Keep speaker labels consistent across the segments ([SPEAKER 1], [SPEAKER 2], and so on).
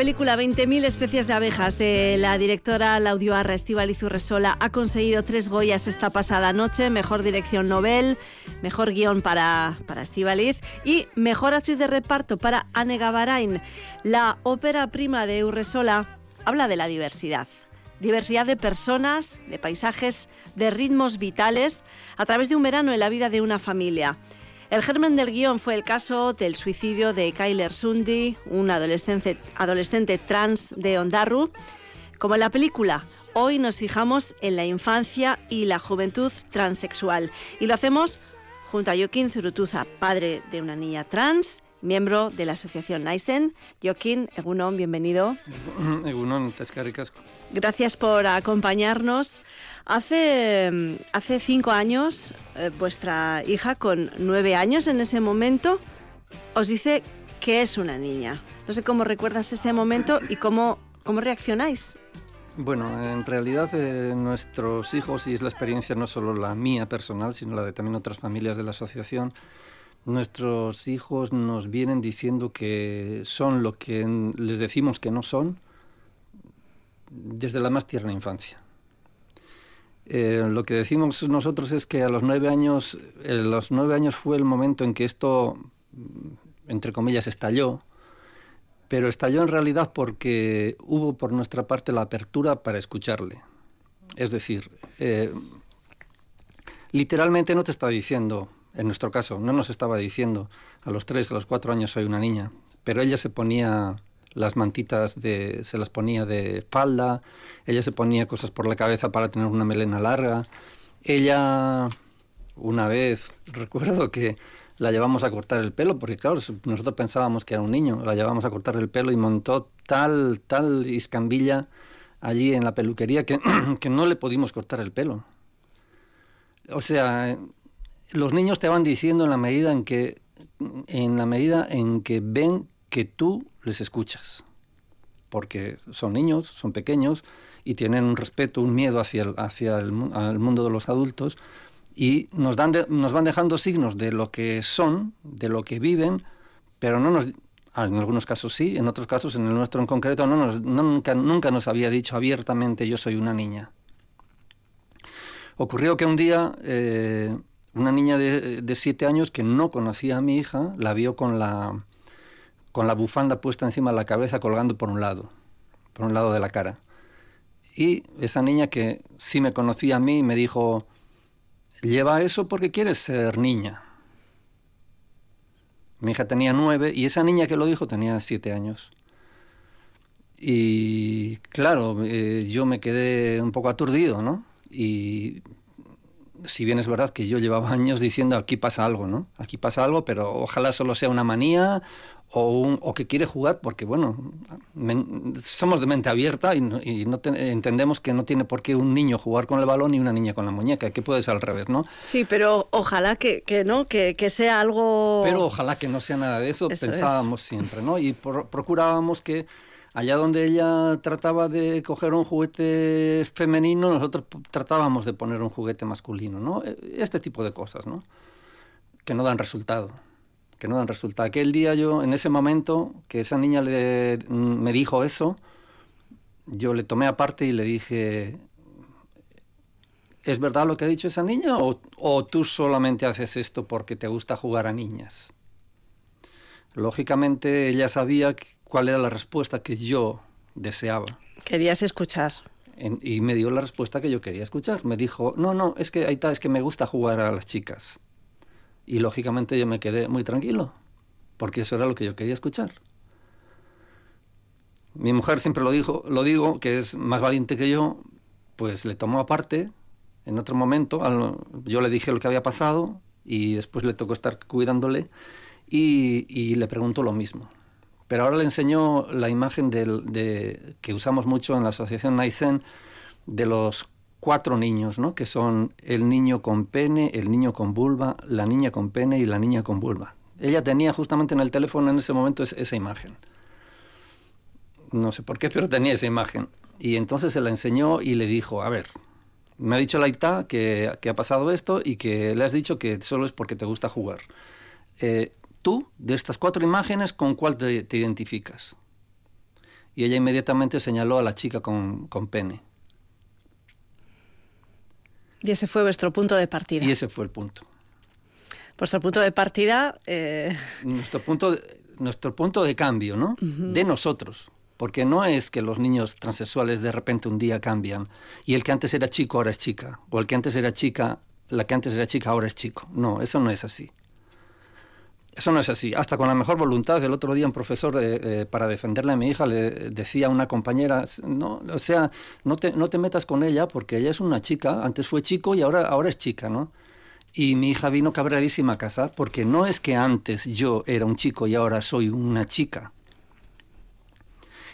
[SPEAKER 1] La película 20.000 especies de abejas de la directora Laudioarra Estíbaliz Urresola ha conseguido tres Goyas esta pasada noche, mejor dirección Nobel, mejor guion para, para Estíbaliz y mejor actriz de reparto para Anne Gavarain. La ópera prima de Urresola habla de la diversidad. Diversidad de personas, de paisajes, de ritmos vitales a través de un verano en la vida de una familia. El germen del guion fue el caso del suicidio de Kyler Sundi, un adolescente, adolescente trans de Ondarru. Como en la película, hoy nos fijamos en la infancia y la juventud transexual. Y lo hacemos junto a Joaquín Zurutuza, padre de una niña trans, miembro de la asociación Naisen. Joaquín, Egunon, bienvenido.
[SPEAKER 2] Egunon, Tescaricas.
[SPEAKER 1] Gracias por acompañarnos. Hace, hace cinco años, eh, vuestra hija, con nueve años en ese momento, os dice que es una niña. No sé cómo recuerdas ese momento y cómo, cómo reaccionáis.
[SPEAKER 2] Bueno, en realidad eh, nuestros hijos, y es la experiencia no solo la mía personal, sino la de también otras familias de la asociación, nuestros hijos nos vienen diciendo que son lo que les decimos que no son desde la más tierna infancia. Eh, lo que decimos nosotros es que a los nueve años, eh, los nueve años fue el momento en que esto, entre comillas, estalló, pero estalló en realidad porque hubo por nuestra parte la apertura para escucharle. Es decir, eh, literalmente no te estaba diciendo, en nuestro caso, no nos estaba diciendo, a los tres, a los cuatro años soy una niña, pero ella se ponía las mantitas de, se las ponía de falda, ella se ponía cosas por la cabeza para tener una melena larga. Ella, una vez, recuerdo que la llevamos a cortar el pelo, porque claro, nosotros pensábamos que era un niño, la llevamos a cortar el pelo y montó tal, tal iscambilla allí en la peluquería que, que no le pudimos cortar el pelo. O sea, los niños te van diciendo en la medida en que en la medida en que ven que tú les escuchas, porque son niños, son pequeños y tienen un respeto, un miedo hacia el, hacia el, mundo de los adultos y nos, dan nos van dejando signos de lo que son, de lo que viven, pero no nos, en algunos casos sí, en otros casos, en el nuestro en concreto, no nos, nunca, nunca nos había dicho abiertamente yo soy una niña. Ocurrió que un día eh, una niña de, siete años que no conocía a mi hija la vio con la, con la bufanda puesta encima de la cabeza colgando por un lado, por un lado de la cara. Y esa niña que sí me conocía a mí me dijo, lleva eso porque quieres ser niña. Mi hija tenía nueve y esa niña que lo dijo tenía siete años. Y claro, eh, yo me quedé un poco aturdido, ¿no? Y si bien es verdad que yo llevaba años diciendo aquí pasa algo, ¿no? Aquí pasa algo, pero ojalá solo sea una manía o, un, o que quiere jugar porque, bueno, somos de mente abierta y no, y no entendemos que no tiene por qué un niño jugar con el balón y una niña con la muñeca, que puede ser al revés, ¿no?
[SPEAKER 1] Sí, pero ojalá que, que no, que, que, sea algo...
[SPEAKER 2] Pero ojalá que no sea nada de eso, pensábamos siempre, ¿no? Y procurábamos que allá donde ella trataba de coger un juguete femenino, nosotros tratábamos de poner un juguete masculino, ¿no? E, este tipo de cosas, ¿no? Que no dan resultado que no dan resultado. Aquel día yo, en ese momento que esa niña le, me dijo eso, yo le tomé aparte y le dije, ¿es verdad lo que ha dicho esa niña o, o tú solamente haces esto porque te gusta jugar a niñas? Lógicamente ella sabía cuál era la respuesta que yo deseaba.
[SPEAKER 1] Querías escuchar.
[SPEAKER 2] y me dio la respuesta que yo quería escuchar. Me dijo, no, no, es que está, es que me gusta jugar a las chicas. Y lógicamente yo me quedé muy tranquilo, porque eso era lo que yo quería escuchar. Mi mujer siempre lo dijo, lo digo, que es más valiente que yo, pues le tomó aparte en otro momento, yo le dije lo que había pasado y después le tocó estar cuidándole y, le preguntó lo mismo. Pero ahora le enseñó la imagen de, que usamos mucho en la asociación Naisen de los cuatro niños, ¿no? que son el niño con pene, el niño con vulva, la niña con pene y la niña con vulva. Ella tenía justamente en el teléfono en ese momento esa imagen. No sé por qué, pero tenía esa imagen. Y entonces se la enseñó y le dijo, a ver, me ha dicho la que, que ha pasado esto y que le has dicho que solo es porque te gusta jugar. Eh, tú, de estas cuatro imágenes, ¿con cuál te identificas? y ella inmediatamente señaló a la chica con, con pene.
[SPEAKER 1] Y ese fue vuestro punto de partida.
[SPEAKER 2] Y ese fue el punto.
[SPEAKER 1] Vuestro punto de partida... Eh...
[SPEAKER 2] Nuestro, punto de, nuestro punto de cambio, ¿no? De nosotros. Porque no es que los niños transexuales de repente un día cambian y el que antes era chico ahora es chica, o el que antes era chica, la que antes era chica ahora es chico. No, eso no es así. Eso no es así. Hasta con la mejor voluntad, el otro día un profesor, para defenderle a mi hija, le decía a una compañera, no, o sea, no te, no te metas con ella porque ella es una chica, antes fue chico y ahora, ahora es chica, ¿no? Y mi hija vino cabradísima a casa porque no es que antes yo era un chico y ahora soy una chica.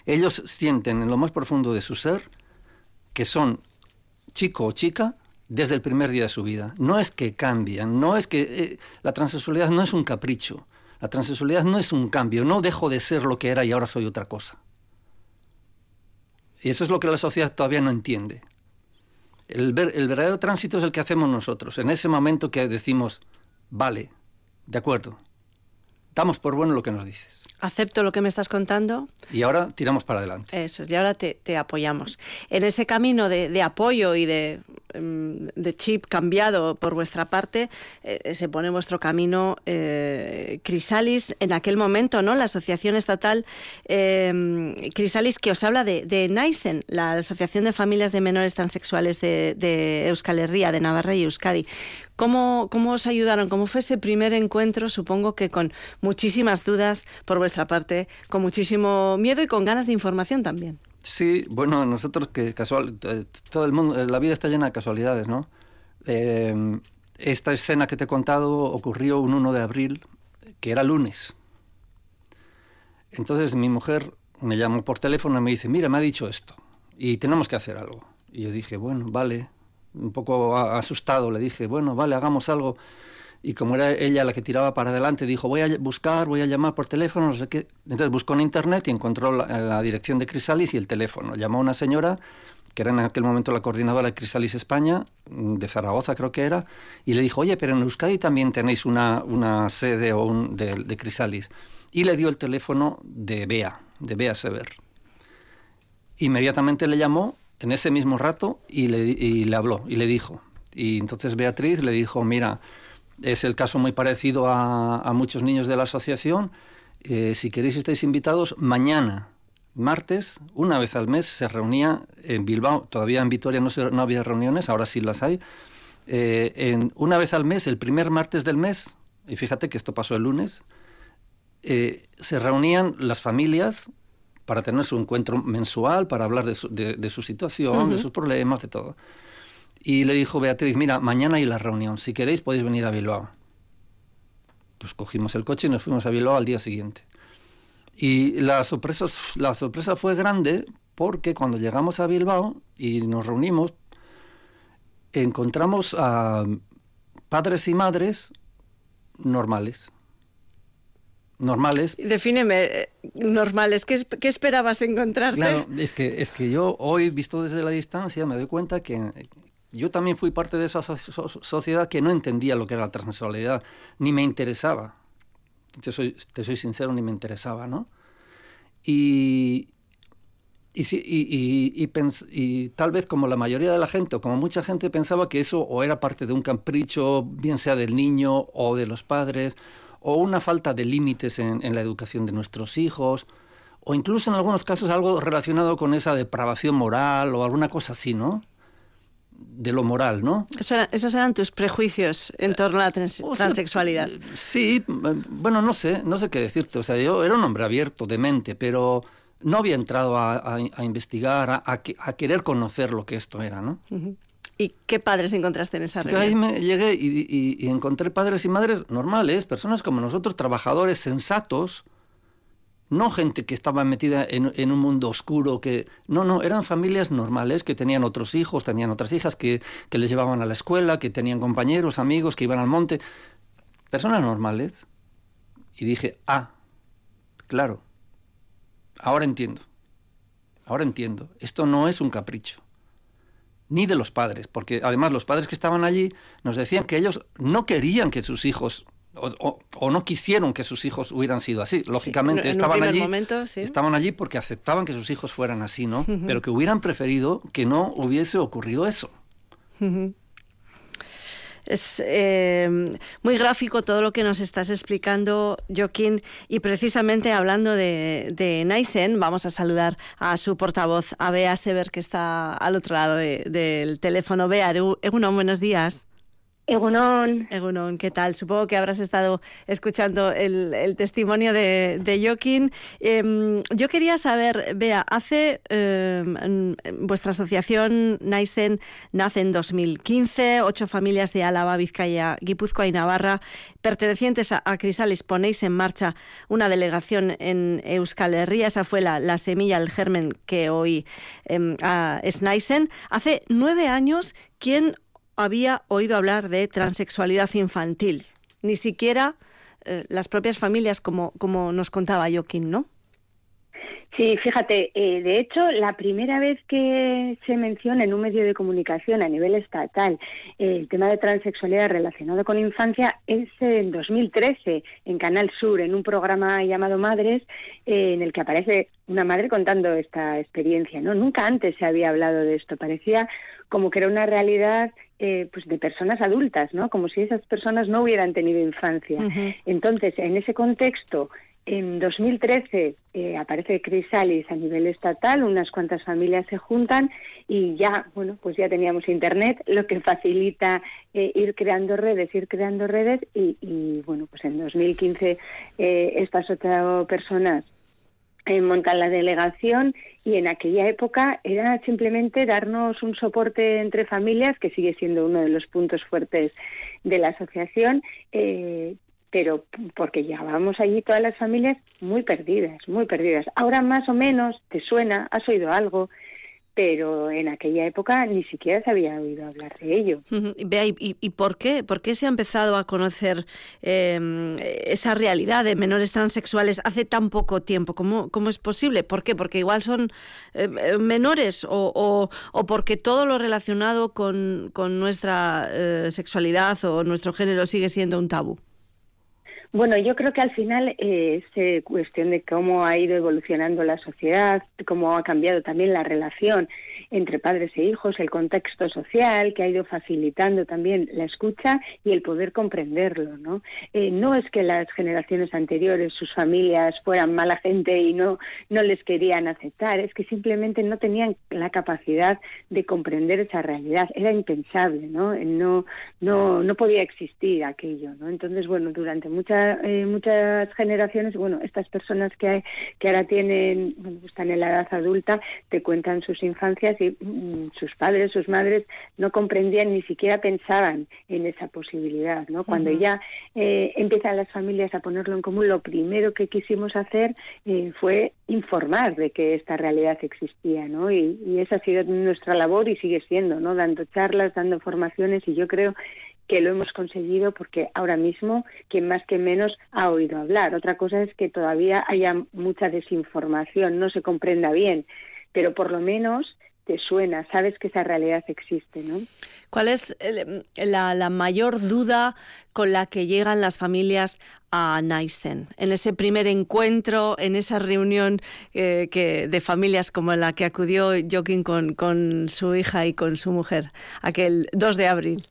[SPEAKER 2] Ellos sienten en lo más profundo de su ser que son chico o chica desde el primer día de su vida. No es que cambian, no es que eh, la transexualidad no es un capricho, la transexualidad no es un cambio, no dejo de ser lo que era y ahora soy otra cosa. Y eso es lo que la sociedad todavía no entiende. El, el verdadero tránsito es el que hacemos nosotros, en ese momento que decimos, vale, de acuerdo, damos por bueno lo que nos dices
[SPEAKER 1] acepto lo que me estás contando.
[SPEAKER 2] Y ahora tiramos para adelante.
[SPEAKER 1] Eso, y ahora te, apoyamos. En ese camino de, apoyo y de, de, chip cambiado por vuestra parte, eh, se pone vuestro camino eh, Crisalis en aquel momento, ¿no? La Asociación Estatal em, Crisalis que os habla de, de NAISEN, la Asociación de Familias de Menores Transexuales de, de Euskal Herria, de Navarra y Euskadi. ¿Cómo, ¿Cómo os ayudaron? ¿Cómo fue ese primer encuentro? Supongo que con muchísimas dudas por vuestra parte, con muchísimo miedo y con ganas de información también.
[SPEAKER 2] Sí, bueno, nosotros que casual, eh, todo el mundo, la vida está llena de casualidades, ¿no? Eh, esta escena que te he contado ocurrió un 1 de abril, que era lunes. Entonces mi mujer me llamó por teléfono y me dice, mira, me ha dicho esto y tenemos que hacer algo. Y yo dije, bueno, vale, un poco asustado, le dije, bueno, vale, hagamos algo. Y como era ella la que tiraba para adelante, dijo, voy a buscar, voy a llamar por teléfono, no sé qué. Entonces buscó en internet y encontró la, dirección de Crisalis y el teléfono. Llamó a una señora, que era en aquel momento la coordinadora de Crisalis España, de Zaragoza creo que era, y le dijo, oye, pero en Euskadi también tenéis una, una sede o un, de, de Crisalis. Y le dio el teléfono de Bea, de Bea Sever. Inmediatamente le llamó en ese mismo rato y le, habló y le dijo. Y entonces Beatriz le dijo, mira, es el caso muy parecido a, muchos niños de la asociación. Eh, si queréis estáis invitados, mañana, martes, una vez al mes, se reunía en Bilbao. Todavía en Vitoria no, no había reuniones, ahora sí las hay. Eh, en, una vez al mes, el primer martes del mes, y fíjate que esto pasó el lunes, eh, se reunían las familias para tener su encuentro mensual, para hablar de su, de, su situación, de sus problemas, de todo. Y le dijo Beatriz, mira, mañana hay la reunión, si queréis podéis venir a Bilbao. Pues cogimos el coche y nos fuimos a Bilbao al día siguiente. Y la sorpresa, la sorpresa fue grande porque cuando llegamos a Bilbao y nos reunimos, encontramos a padres y madres normales normales.
[SPEAKER 1] Defíneme, eh, normales, ¿qué, ¿qué, esperabas encontrarte?
[SPEAKER 2] Claro, es que, es que yo hoy, visto desde la distancia, me doy cuenta que yo también fui parte de esa sociedad que no entendía lo que era la transexualidad, ni me interesaba. Te soy, te soy sincero, ni me interesaba, ¿no? Y, y, y, y, tal vez como la mayoría de la gente o como mucha gente pensaba que eso o era parte de un capricho, bien sea del niño o de los padres, o una falta de límites en, la educación de nuestros hijos, o incluso en algunos casos algo relacionado con esa depravación moral o alguna cosa así, ¿no? De lo moral, ¿no?
[SPEAKER 1] esos eran tus prejuicios en torno a la transexualidad.
[SPEAKER 2] sí, bueno, no sé, no sé qué decirte. O sea, yo era un hombre abierto de mente, pero no había entrado a, investigar, a, querer conocer lo que esto era, ¿no?
[SPEAKER 1] ¿Y qué padres encontraste en esa reunión? ahí
[SPEAKER 2] me llegué y, encontré padres y madres normales, personas como nosotros, trabajadores sensatos, no gente que estaba metida en, un mundo oscuro, que no, no, eran familias normales que tenían otros hijos, tenían otras hijas que, que les llevaban a la escuela, que tenían compañeros, amigos, que iban al monte, personas normales. Y dije, ah, claro, ahora entiendo, ahora entiendo, esto no es un capricho ni de los padres, porque además los padres que estaban allí nos decían que ellos no querían que sus hijos o, no quisieron que sus hijos hubieran sido así. Lógicamente, estaban, allí, estaban allí porque aceptaban que sus hijos fueran así, ¿no? Pero que hubieran preferido que no hubiese ocurrido eso.
[SPEAKER 1] Es eh, muy gráfico todo lo que nos estás explicando, Joaquín, y precisamente hablando de, de Naisen, vamos a saludar a su portavoz, a Bea Sever, que está al otro lado del teléfono. Bea, Egunon, buenos días.
[SPEAKER 3] Egunon.
[SPEAKER 1] Egunon, ¿qué tal? Supongo que habrás estado escuchando el, testimonio de, Joaquín. Em, yo quería saber, Bea, hace em, vuestra asociación Naisen nace en 2015, ocho familias de Álava, Vizcaya, Guipúzcoa y Navarra, pertenecientes a, Crisalis, ponéis en marcha una delegación en Euskal Herria. Esa fue la, semilla, el germen que hoy em, es Naisen. Hace nueve años, ¿quién había oído hablar de transexualidad infantil. Ni siquiera eh, las propias familias, como, como nos contaba Joaquín, ¿no?
[SPEAKER 3] Sí, fíjate, eh, de hecho, la primera vez que se menciona en un medio de comunicación a nivel estatal el tema de transexualidad relacionado con infancia es en 2013 en Canal Sur, en un programa llamado Madres, eh, en el que aparece una madre contando esta experiencia. No, nunca antes se había hablado de esto. Parecía como que era una realidad eh, pues de personas adultas, ¿no? Como si esas personas no hubieran tenido infancia. Entonces, en ese contexto, en 2013 eh, aparece Crisalis a nivel estatal, unas cuantas familias se juntan y ya, bueno, pues ya teníamos Internet, lo que facilita eh, ir creando redes, ir creando redes y, y bueno, pues en 2015 eh, estas ocho personas montan la delegación y en aquella época era simplemente darnos un soporte entre familias, que sigue siendo uno de los puntos fuertes de la asociación, eh, pero porque llegábamos allí todas las familias muy perdidas, muy perdidas. Ahora más o menos te suena, has oído algo, pero en aquella época ni siquiera se había oído hablar de ello.
[SPEAKER 1] Vea, ¿y, por qué? ¿Por qué se ha empezado a conocer em, esa realidad de menores transexuales hace tan poco tiempo? ¿Cómo, cómo es posible? ¿Por qué? ¿Porque igual son em, em, menores o, o, porque todo lo relacionado con, con nuestra eh, sexualidad o nuestro género sigue siendo un tabú?
[SPEAKER 3] Bueno, yo creo que al final eh, es eh, cuestión de cómo ha ido evolucionando la sociedad, cómo ha cambiado también la relación entre padres e hijos, el contexto social que ha ido facilitando también la escucha y el poder comprenderlo. No, eh, no es que las generaciones anteriores, sus familias fueran mala gente y no, no les querían aceptar, es que simplemente no tenían la capacidad de comprender esa realidad. Era impensable, ¿no? No, no, no podía existir aquello. ¿no? Entonces, bueno, durante muchas eh, muchas generaciones, bueno, estas personas que, que ahora tienen, están en la edad adulta, te cuentan sus infancias y mm, sus padres, sus madres no comprendían ni siquiera pensaban en esa posibilidad, ¿no? Cuando ya eh, empiezan las familias a ponerlo en común, lo primero que quisimos hacer eh, fue informar de que esta realidad existía, ¿no? Y, y esa ha sido nuestra labor y sigue siendo, ¿no? Dando charlas, dando formaciones y yo creo que lo hemos conseguido porque ahora mismo quien más que menos ha oído hablar. Otra cosa es que todavía haya mucha desinformación, no se comprenda bien, pero por lo menos te suena, sabes que esa realidad existe, ¿no?
[SPEAKER 1] ¿Cuál es la, mayor duda con la que llegan las familias a Naisen? En ese primer encuentro, en esa reunión eh, que, de familias como la que acudió Joaquín con, con su hija y con su mujer, aquel 2 de abril.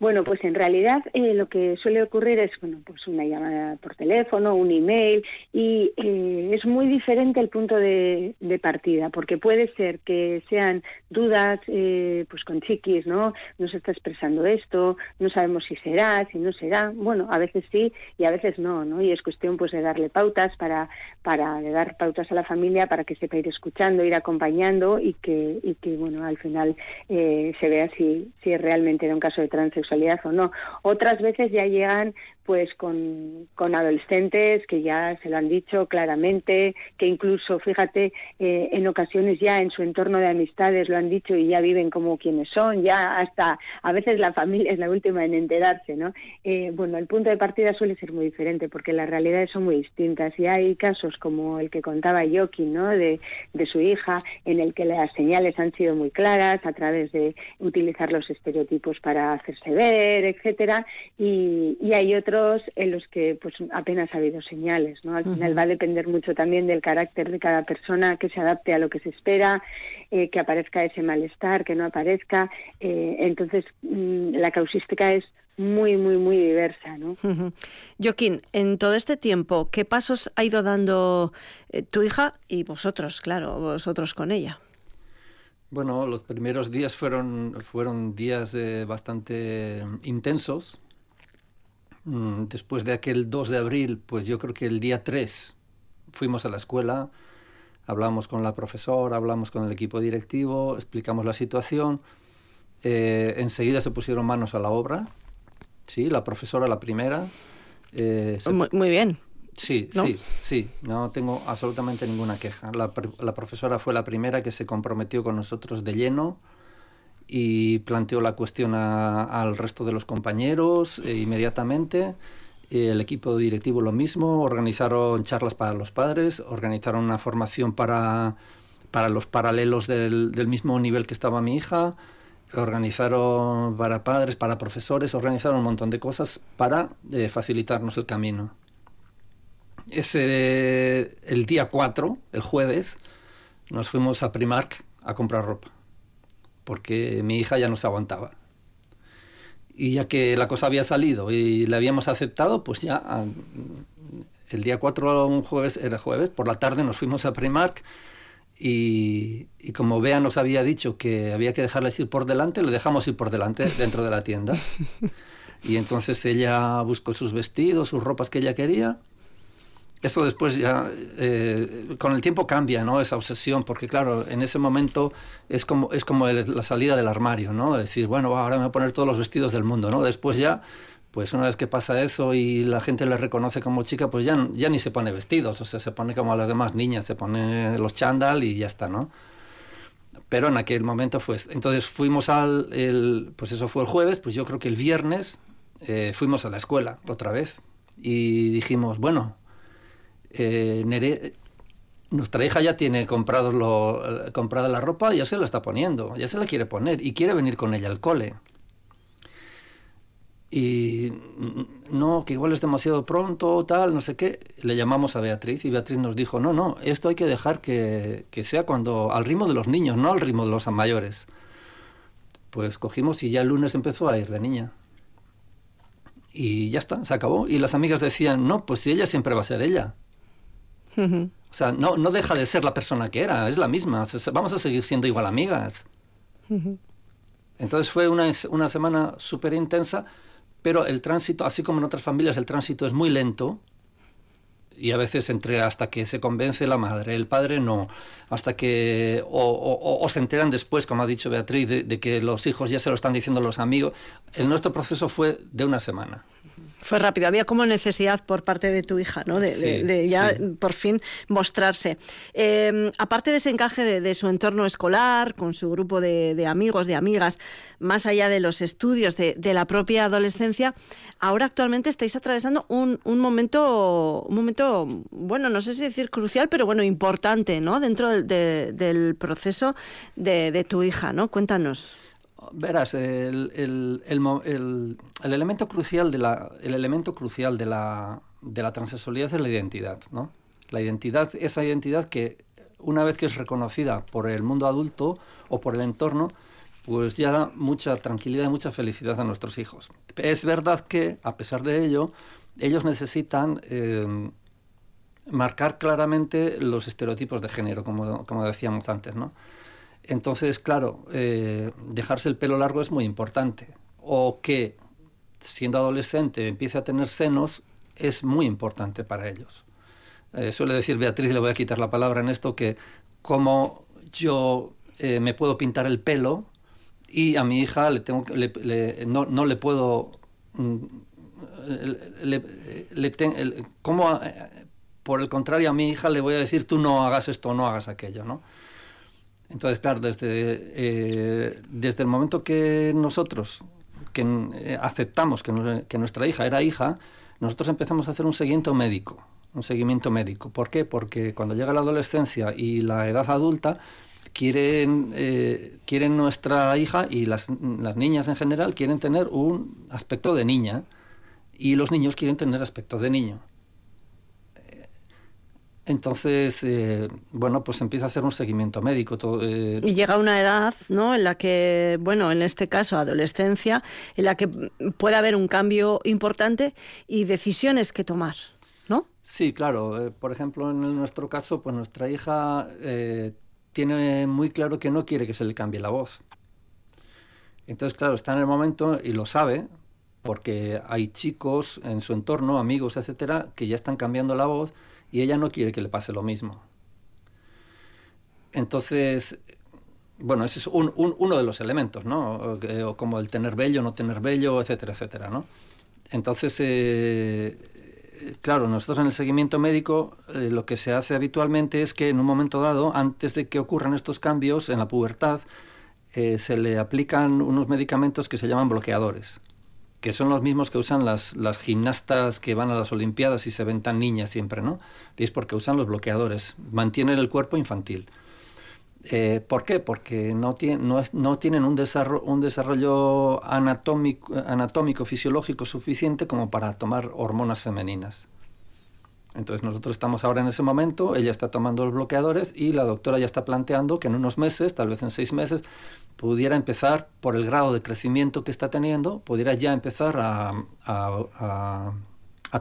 [SPEAKER 3] Bueno, pues en realidad eh, lo que suele ocurrir es bueno, pues una llamada por teléfono, un email y eh, es muy diferente el punto de, partida porque puede ser que sean dudas, eh, pues con chiquis, ¿no? No se está expresando esto, no sabemos si será, si no será. Bueno, a veces sí y a veces no, ¿no? Y es cuestión pues de darle pautas para para dar pautas a la familia para que sepa ir escuchando, ir acompañando y que y que bueno al final se vea si si realmente era un caso de transexualidad o no. Otras veces ya llegan pues con, con, adolescentes que ya se lo han dicho claramente, que incluso, fíjate, eh, en ocasiones ya en su entorno de amistades lo han dicho y ya viven como quienes son, ya hasta a veces la familia es la última en enterarse, ¿no? Eh, bueno, el punto de partida suele ser muy diferente porque las realidades son muy distintas y hay casos como el que contaba Yoki, ¿no? De, de su hija, en el que las señales han sido muy claras a través de utilizar los estereotipos para hacerse ver, etcétera, y, hay otros en los que pues apenas ha habido señales, ¿no? Al final va a depender mucho también del carácter de cada persona, que se adapte a lo que se espera, eh, que aparezca ese malestar, que no aparezca, eh, entonces mm, la causística es muy, muy, muy diversa, ¿no?
[SPEAKER 1] Joaquín, en todo este tiempo, ¿qué pasos ha ido dando eh, tu hija y vosotros, claro, vosotros con ella?
[SPEAKER 2] Bueno, los primeros días fueron, fueron días eh, bastante intensos. Mm, después de aquel 2 de abril, pues yo creo que el día 3 fuimos a la escuela, hablamos con la profesora, hablamos con el equipo directivo, explicamos la situación. Eh, enseguida se pusieron manos a la obra. Sí, la profesora la primera.
[SPEAKER 1] Eh, muy, bien.
[SPEAKER 2] Sí, sí, sí, no tengo absolutamente ninguna queja. La, profesora fue la primera que se comprometió con nosotros de lleno y planteó la cuestión al resto de los compañeros eh, inmediatamente. El equipo directivo lo mismo, organizaron charlas para los padres, organizaron una formación para, para los paralelos del, del mismo nivel que estaba mi hija, organizaron para padres, para profesores, organizaron un montón de cosas para eh, facilitarnos el camino ese, el día 4, el jueves, nos fuimos a Primark a comprar ropa, porque mi hija ya no se aguantaba. Y ya que la cosa había salido y la habíamos aceptado, pues ya ah, el día 4, un jueves, era jueves, por la tarde nos fuimos a Primark y, y, como Bea nos había dicho que había que dejarles ir por delante, le dejamos ir por delante dentro de la tienda. Y entonces ella buscó sus vestidos, sus ropas que ella quería esto después ya eh, con el tiempo cambia, ¿no? Esa obsesión, porque claro, en ese momento es como, es como la salida del armario, ¿no? Decir, bueno, ahora me voy a poner todos los vestidos del mundo, ¿no? Después ya, pues una vez que pasa eso y la gente le reconoce como chica, pues ya, ya ni se pone vestidos, o sea, se pone como a las demás niñas, se pone los chándal y ya está, ¿no? Pero en aquel momento fue... Entonces fuimos al... El, pues eso fue el jueves, pues yo creo que el viernes eh, fuimos a la escuela otra vez y dijimos, bueno, eh, nuestra hija ya tiene comprado lo, comprada la ropa, ya se la está poniendo, ya se la quiere poner y quiere venir con ella al cole. Y no, que igual es demasiado pronto, tal, no sé qué. Le llamamos a Beatriz y Beatriz nos dijo, no, no, esto hay que dejar que, que sea cuando al ritmo de los niños, no al ritmo de los mayores. Pues cogimos y ya el lunes empezó a ir de niña. Y ya está, se acabó. Y las amigas decían, no, pues si ella siempre va a ser ella. O sea, no, no deja de ser la persona que era, es la misma. Vamos a seguir siendo igual amigas. Entonces fue una, una semana súper intensa, pero el tránsito, así como en otras familias, el tránsito es muy lento. Y a veces entre hasta que se convence la madre, el padre no, hasta que o, se enteran después, como ha dicho Beatriz, de, que los hijos ya se lo están diciendo los amigos. El nuestro proceso fue de una semana.
[SPEAKER 1] Fue rápido, había como necesidad por parte de tu hija, ¿no? De, ya por fin mostrarse. Em, aparte de ese encaje de, su entorno escolar, con su grupo de, amigos, de amigas, más allá de los estudios de, la propia adolescencia, ahora actualmente estáis atravesando un, momento, un momento, bueno, no sé si decir crucial, pero bueno, importante, ¿no? Dentro del proceso de, tu hija, ¿no? Cuéntanos.
[SPEAKER 2] Verás, el, el, el, el, elemento crucial de la, el elemento crucial de la, de la transexualidad es la identidad, ¿no? La identidad, esa identidad que una vez que es reconocida por el mundo adulto o por el entorno, pues ya da mucha tranquilidad y mucha felicidad a nuestros hijos. Es verdad que, a pesar de ello, ellos necesitan eh, marcar claramente los estereotipos de género, como, como decíamos antes, ¿no? Entonces, claro, eh, dejarse el pelo largo es muy importante. O que, siendo adolescente, empiece a tener senos es muy importante para ellos. Eh, suele decir Beatriz, le voy a quitar la palabra en esto, que como yo eh, me puedo pintar el pelo y a mi hija le tengo, no, no, le puedo... Mm, le, como, por el contrario, a mi hija le voy a decir tú no hagas esto no hagas aquello, ¿no? Entonces, claro, desde, eh, desde el momento que nosotros que, eh, aceptamos que, nuestra hija era hija, nosotros empezamos a hacer un seguimiento médico. Un seguimiento médico. ¿Por qué? Porque cuando llega la adolescencia y la edad adulta, quieren, eh, quieren nuestra hija y las, las, niñas en general quieren tener un aspecto de niña y los niños quieren tener aspecto de niño. Entonces, eh, bueno, pues empieza a hacer un seguimiento médico. Todo,
[SPEAKER 1] eh. Y llega una edad, ¿no? En la que, bueno, en este caso adolescencia, en la que puede haber un cambio importante y decisiones que tomar, ¿no?
[SPEAKER 2] Sí, claro. Eh, por ejemplo, en nuestro caso, pues nuestra hija tiene muy claro que no quiere que se le cambie la voz. Entonces, claro, está en el momento y lo sabe, porque hay chicos en su entorno, amigos, etcétera, que ya están cambiando la voz y ella no quiere que le pase lo mismo. Entonces, bueno, ese es uno de los elementos, ¿no? como el tener bello, no tener bello, etcétera, etcétera, ¿no? Entonces, eh, claro, nosotros en el seguimiento médico eh, lo que se hace habitualmente es que en un momento dado, antes de que ocurran estos cambios en la pubertad, eh, se le aplican unos medicamentos que se llaman bloqueadores que son los mismos que usan las, las gimnastas que van a las Olimpiadas y se ven tan niñas siempre, ¿no? Y es porque usan los bloqueadores, mantienen el cuerpo infantil. Eh, ¿Por qué? Porque no, no, no tienen un desarrollo, un desarrollo anatómico, anatómico, fisiológico suficiente como para tomar hormonas femeninas. Entonces nosotros estamos ahora en ese momento, ella está tomando los bloqueadores y la doctora ya está planteando que en unos meses, tal vez en seis meses, pudiera empezar, por el grado de crecimiento que está teniendo, pudiera ya empezar a, a,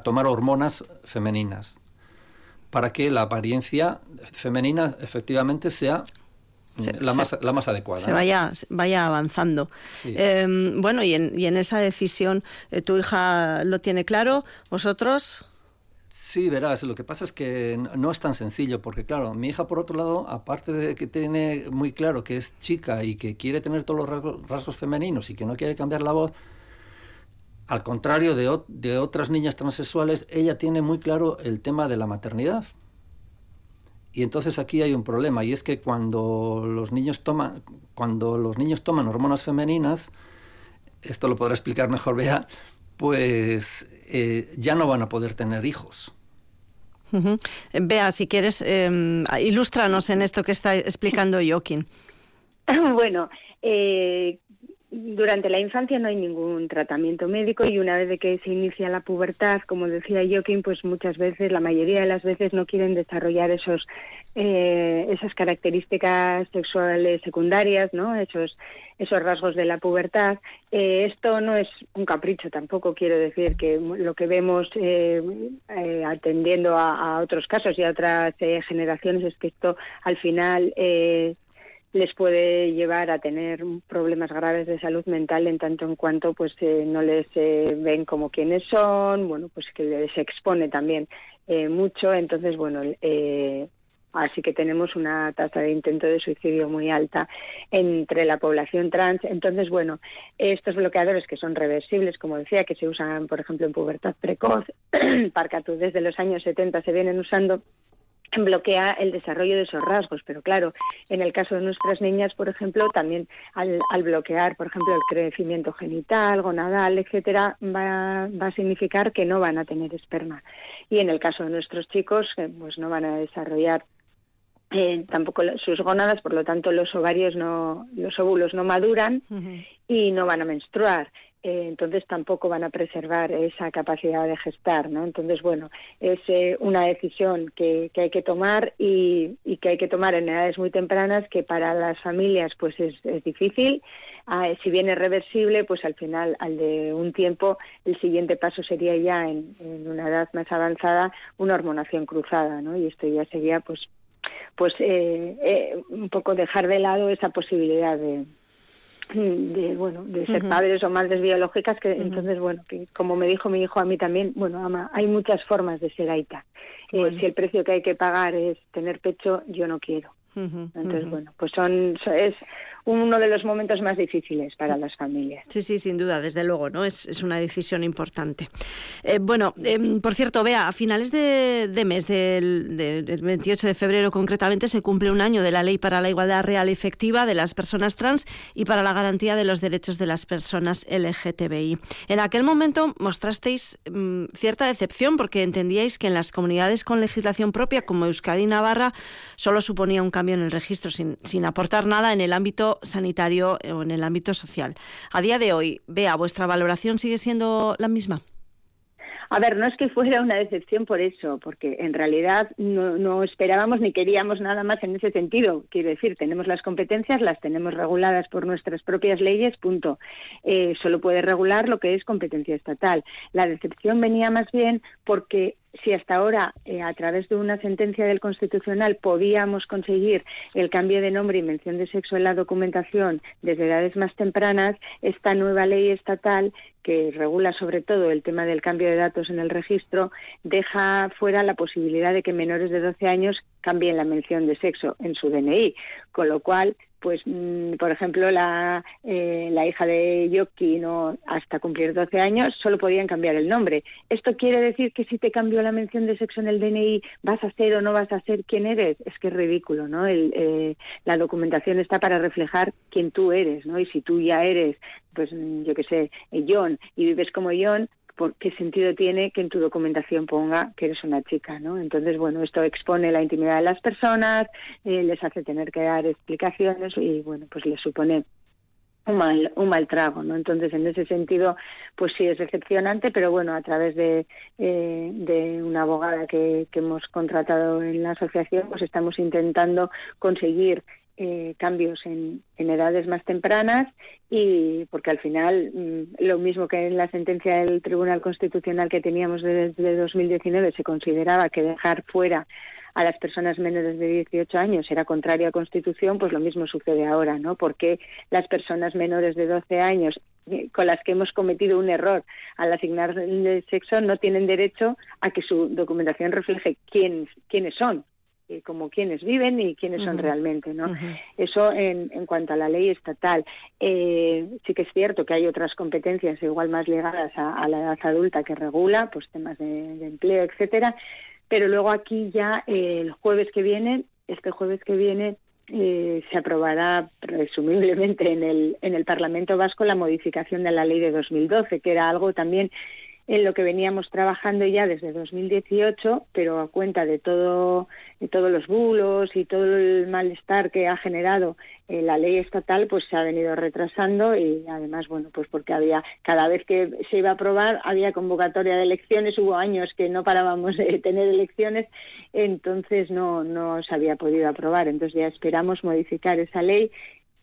[SPEAKER 2] tomar hormonas femeninas para que la apariencia femenina efectivamente sea la, más, la más adecuada.
[SPEAKER 1] Se vaya, vaya avanzando. Em, bueno, y en, y en esa decisión, eh, ¿tu hija lo tiene claro? ¿Vosotros?
[SPEAKER 2] Sí, verás, lo que pasa es que no es tan sencillo, porque claro, mi hija por otro lado, aparte de que tiene muy claro que es chica y que quiere tener todos los rasgos, femeninos y que no quiere cambiar la voz, al contrario de, otras niñas transexuales, ella tiene muy claro el tema de la maternidad. Y entonces aquí hay un problema, y es que cuando los niños toman, cuando los niños toman hormonas femeninas, esto lo podrá explicar mejor Bea, pues eh, ya no van a poder tener hijos.
[SPEAKER 1] Vea, si quieres, eh, ilústranos en esto que está explicando Joaquín.
[SPEAKER 3] Bueno, eh, durante la infancia no hay ningún tratamiento médico y una vez que se inicia la pubertad, como decía Joaquín, pues muchas veces, la mayoría de las veces no quieren desarrollar esos eh, esas características sexuales secundarias, ¿no? Esos, esos rasgos de la pubertad. Eh, esto no es un capricho tampoco, quiero decir que lo que vemos eh, atendiendo a, otros casos y a otras generaciones es que esto al final les puede llevar a tener problemas graves de salud mental en tanto en cuanto pues no les ven como quienes son, bueno, pues que les expone también mucho. Entonces, bueno, eh, Así que tenemos una tasa de intento de suicidio muy alta entre la población trans. Entonces, bueno, estos bloqueadores que son reversibles, como decía, que se usan, por ejemplo, en pubertad precoz, Parcatú desde los años 70 se vienen usando bloquea el desarrollo de esos rasgos, pero claro, en el caso de nuestras niñas, por ejemplo, también al, bloquear, por ejemplo, el crecimiento genital, gonadal, etcétera, va, va, a significar que no van a tener esperma. Y en el caso de nuestros chicos, eh, pues no van a desarrollar eh, tampoco sus gónadas, por lo tanto los ovarios no, los óvulos no maduran y no van a menstruar. Eh, entonces tampoco van a preservar esa capacidad de gestar, ¿no? Entonces, bueno, es eh, una decisión que, que, hay que tomar y, y, que hay que tomar en edades muy tempranas que para las familias pues es, es difícil. Ah, si bien es reversible, pues al final, al de un tiempo, el siguiente paso sería ya en, en una edad más avanzada una hormonación cruzada, ¿no? Y esto ya sería pues pues eh, eh, un poco dejar de lado esa posibilidad de, de bueno de ser padres o madres biológicas que entonces bueno que como me dijo mi hijo a mí también bueno ama hay muchas formas de ser aita. Eh, si el precio que hay que pagar es tener pecho yo no quiero. Entonces bueno pues son es uno de los momentos más difíciles para las familias.
[SPEAKER 1] Sí, sí, sin duda, desde luego, ¿no? Es, es una decisión importante. Eh, bueno, em, por cierto, vea, a finales de, mes, del, del, 28 de febrero concretamente, se cumple un año de la Ley para la Igualdad Real Efectiva de las Personas Trans y para la garantía de los derechos de las personas LGTBI. En aquel momento mostrasteis mm, cierta decepción porque entendíais que en las comunidades con legislación propia, como Euskadi y Navarra, solo suponía un cambio en el registro, sin, sin aportar nada en el ámbito sanitario o en el ámbito social. A día de hoy, vea, ¿vuestra valoración sigue siendo la misma?
[SPEAKER 3] A ver, no es que fuera una decepción por eso, porque en realidad no, esperábamos ni queríamos nada más en ese sentido. Quiero decir, tenemos las competencias, las tenemos reguladas por nuestras propias leyes, punto. Eh, solo puede regular lo que es competencia estatal. La decepción venía más bien porque si hasta ahora, eh, a través de una sentencia del Constitucional, podíamos conseguir el cambio de nombre y mención de sexo en la documentación desde edades más tempranas, esta nueva ley estatal que regula sobre todo el tema del cambio de datos en el registro, deja fuera la posibilidad de que menores de 12 años cambien la mención de sexo en su DNI, con lo cual pues mm, por ejemplo la, eh, la hija de Yoki no hasta cumplir 12 años solo podían cambiar el nombre. Esto quiere decir que si te cambió la mención de sexo en el DNI vas a ser o no vas a ser quién eres es que es ridículo no eh, la documentación está para reflejar quién tú eres no y si tú ya eres pues yo qué sé John y vives como John por qué sentido tiene que en tu documentación ponga que eres una chica, ¿no? Entonces, bueno, esto expone la intimidad de las personas, eh, les hace tener que dar explicaciones y, bueno, pues les supone un mal, un mal trago, ¿no? Entonces, en ese sentido, pues sí es decepcionante, pero bueno, a través de, eh, de una abogada que, que hemos contratado en la asociación, pues estamos intentando conseguir eh, cambios en, edades más tempranas y porque al final mm, lo mismo que en la sentencia del Tribunal Constitucional que teníamos desde 2019 se consideraba que dejar fuera a las personas menores de 18 años era contrario a Constitución, pues lo mismo sucede ahora, ¿no? Porque las personas menores de 12 años eh, con las que hemos cometido un error al asignar el sexo no tienen derecho a que su documentación refleje quién, quiénes son, eh, como quienes viven y quiénes son realmente, ¿no? Eso en, en, cuanto a la ley estatal. Eh, sí que es cierto que hay otras competencias igual más ligadas a, la edad adulta que regula, pues temas de, empleo, etcétera. Pero luego aquí ya eh, el jueves que viene, este jueves que viene, se aprobará presumiblemente en el, en el Parlamento Vasco la modificación de la ley de 2012, que era algo también en lo que veníamos trabajando ya desde 2018, pero a cuenta de todo de todos los bulos y todo el malestar que ha generado eh, la ley estatal, pues se ha venido retrasando y además, bueno, pues porque había cada vez que se iba a aprobar había convocatoria de elecciones, hubo años que no parábamos de tener elecciones, entonces no no se había podido aprobar, entonces ya esperamos modificar esa ley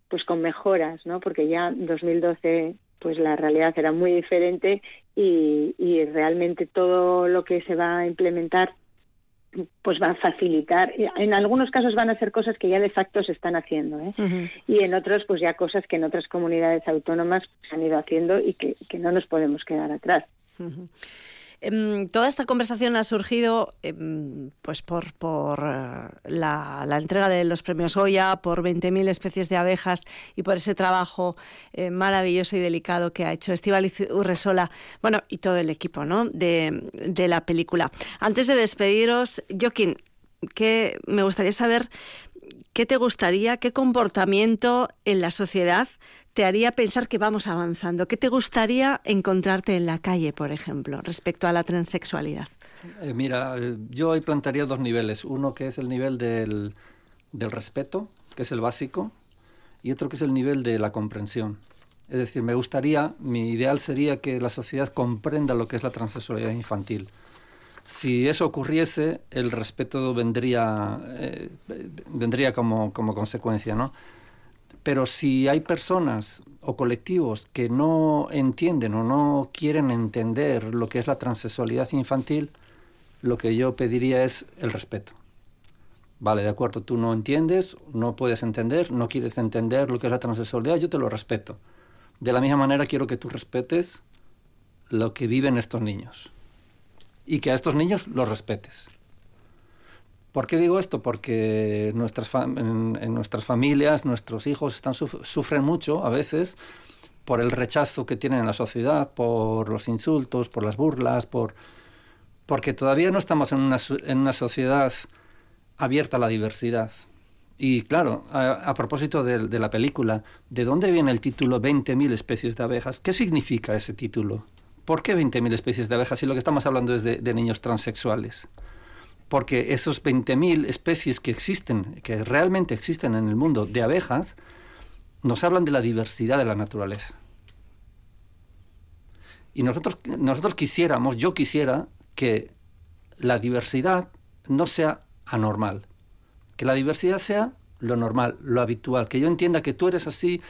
[SPEAKER 3] pues con mejoras, ¿no? Porque ya en 2012 pues la realidad era muy diferente y, realmente todo lo que se va a implementar pues va a facilitar. En algunos casos van a ser cosas que ya de facto se están haciendo, ¿eh? y en otros pues ya cosas que en otras comunidades autónomas se han ido haciendo y que, no nos podemos quedar atrás.
[SPEAKER 1] Em, toda esta conversación ha surgido em, pues por, eh, la, entrega de los premios Goya, por 20.000 especies de abejas y por ese trabajo eh, maravilloso y delicado que ha hecho Estivaliz Urresola, bueno, y todo el equipo ¿no? de, de la película. Antes de despediros, Joaquín, que me gustaría saber qué te gustaría, qué comportamiento en la sociedad te haría pensar que vamos avanzando? ¿Qué te gustaría encontrarte en la calle, por ejemplo, respecto a la transexualidad?
[SPEAKER 2] Eh, mira, eh, yo hoy plantearía dos niveles. Uno que es el nivel del, del respeto, que es el básico, y otro que es el nivel de la comprensión. Es decir, me gustaría, mi ideal sería que la sociedad comprenda lo que es la transexualidad infantil. Si eso ocurriese, el respeto vendría, eh, vendría como, como consecuencia, ¿no? Pero si hay personas o colectivos que no entienden o no quieren entender lo que es la transexualidad infantil, lo que yo pediría es el respeto. Vale, de acuerdo, tú no entiendes, no puedes entender, no quieres entender lo que es la transexualidad, yo te lo respeto. De la misma manera quiero que tú respetes lo que viven estos niños y que a estos niños los respetes. ¿Por qué digo esto? Porque nuestras en, nuestras familias, nuestros hijos están sufren mucho a veces por el rechazo que tienen en la sociedad, por los insultos, por las burlas, por porque todavía no estamos en una, en una sociedad abierta a la diversidad. Y claro, a, propósito de, la película, ¿de dónde viene el título 20.000 especies de abejas? ¿Qué significa ese título? ¿Por qué 20.000 especies de abejas si lo que estamos hablando es de, de niños transexuales? Porque esos 20.000 especies que existen, que realmente existen en el mundo de abejas, nos hablan de la diversidad de la naturaleza. Y nosotros, nosotros quisiéramos, yo quisiera, que la diversidad no sea anormal, que la diversidad sea lo normal, lo habitual, que yo entienda que tú eres así,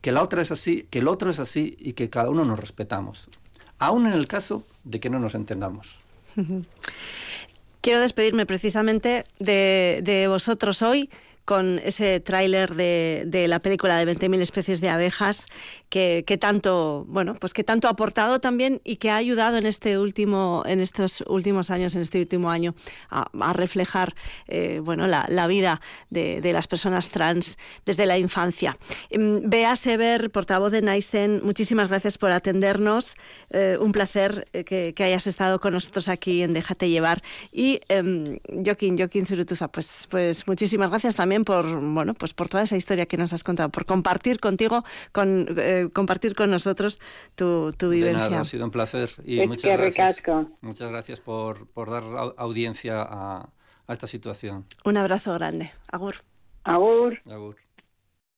[SPEAKER 2] que la otra es así, que el otro es así y que cada uno nos respetamos, aún en el caso de que no nos entendamos.
[SPEAKER 1] Quiero despedirme precisamente de, de vosotros hoy con ese tráiler de, de, la película de 20.000 especies de abejas que, que, tanto, bueno, pues que tanto ha aportado también y que ha ayudado en este último, en estos últimos años, en este último año, a, reflejar, eh, bueno, la, la vida de, de, las personas trans desde la infancia. Em, Bea Sever, portavoz de Naisen, muchísimas gracias por atendernos. Eh, un placer eh, que, que, hayas estado con nosotros aquí en Déjate llevar. Y eh, Joaquín, Joaquín Zurutuza, pues, pues muchísimas gracias también por bueno pues por toda esa historia que nos has contado, por compartir contigo, con eh, compartir con nosotros tu, tu vivencia.
[SPEAKER 2] De nada, ha sido un placer y es muchas gracias. Muchas gracias por, por dar audiencia a, a esta situación.
[SPEAKER 1] Un abrazo grande. Agur.
[SPEAKER 3] Agur.
[SPEAKER 2] Agur.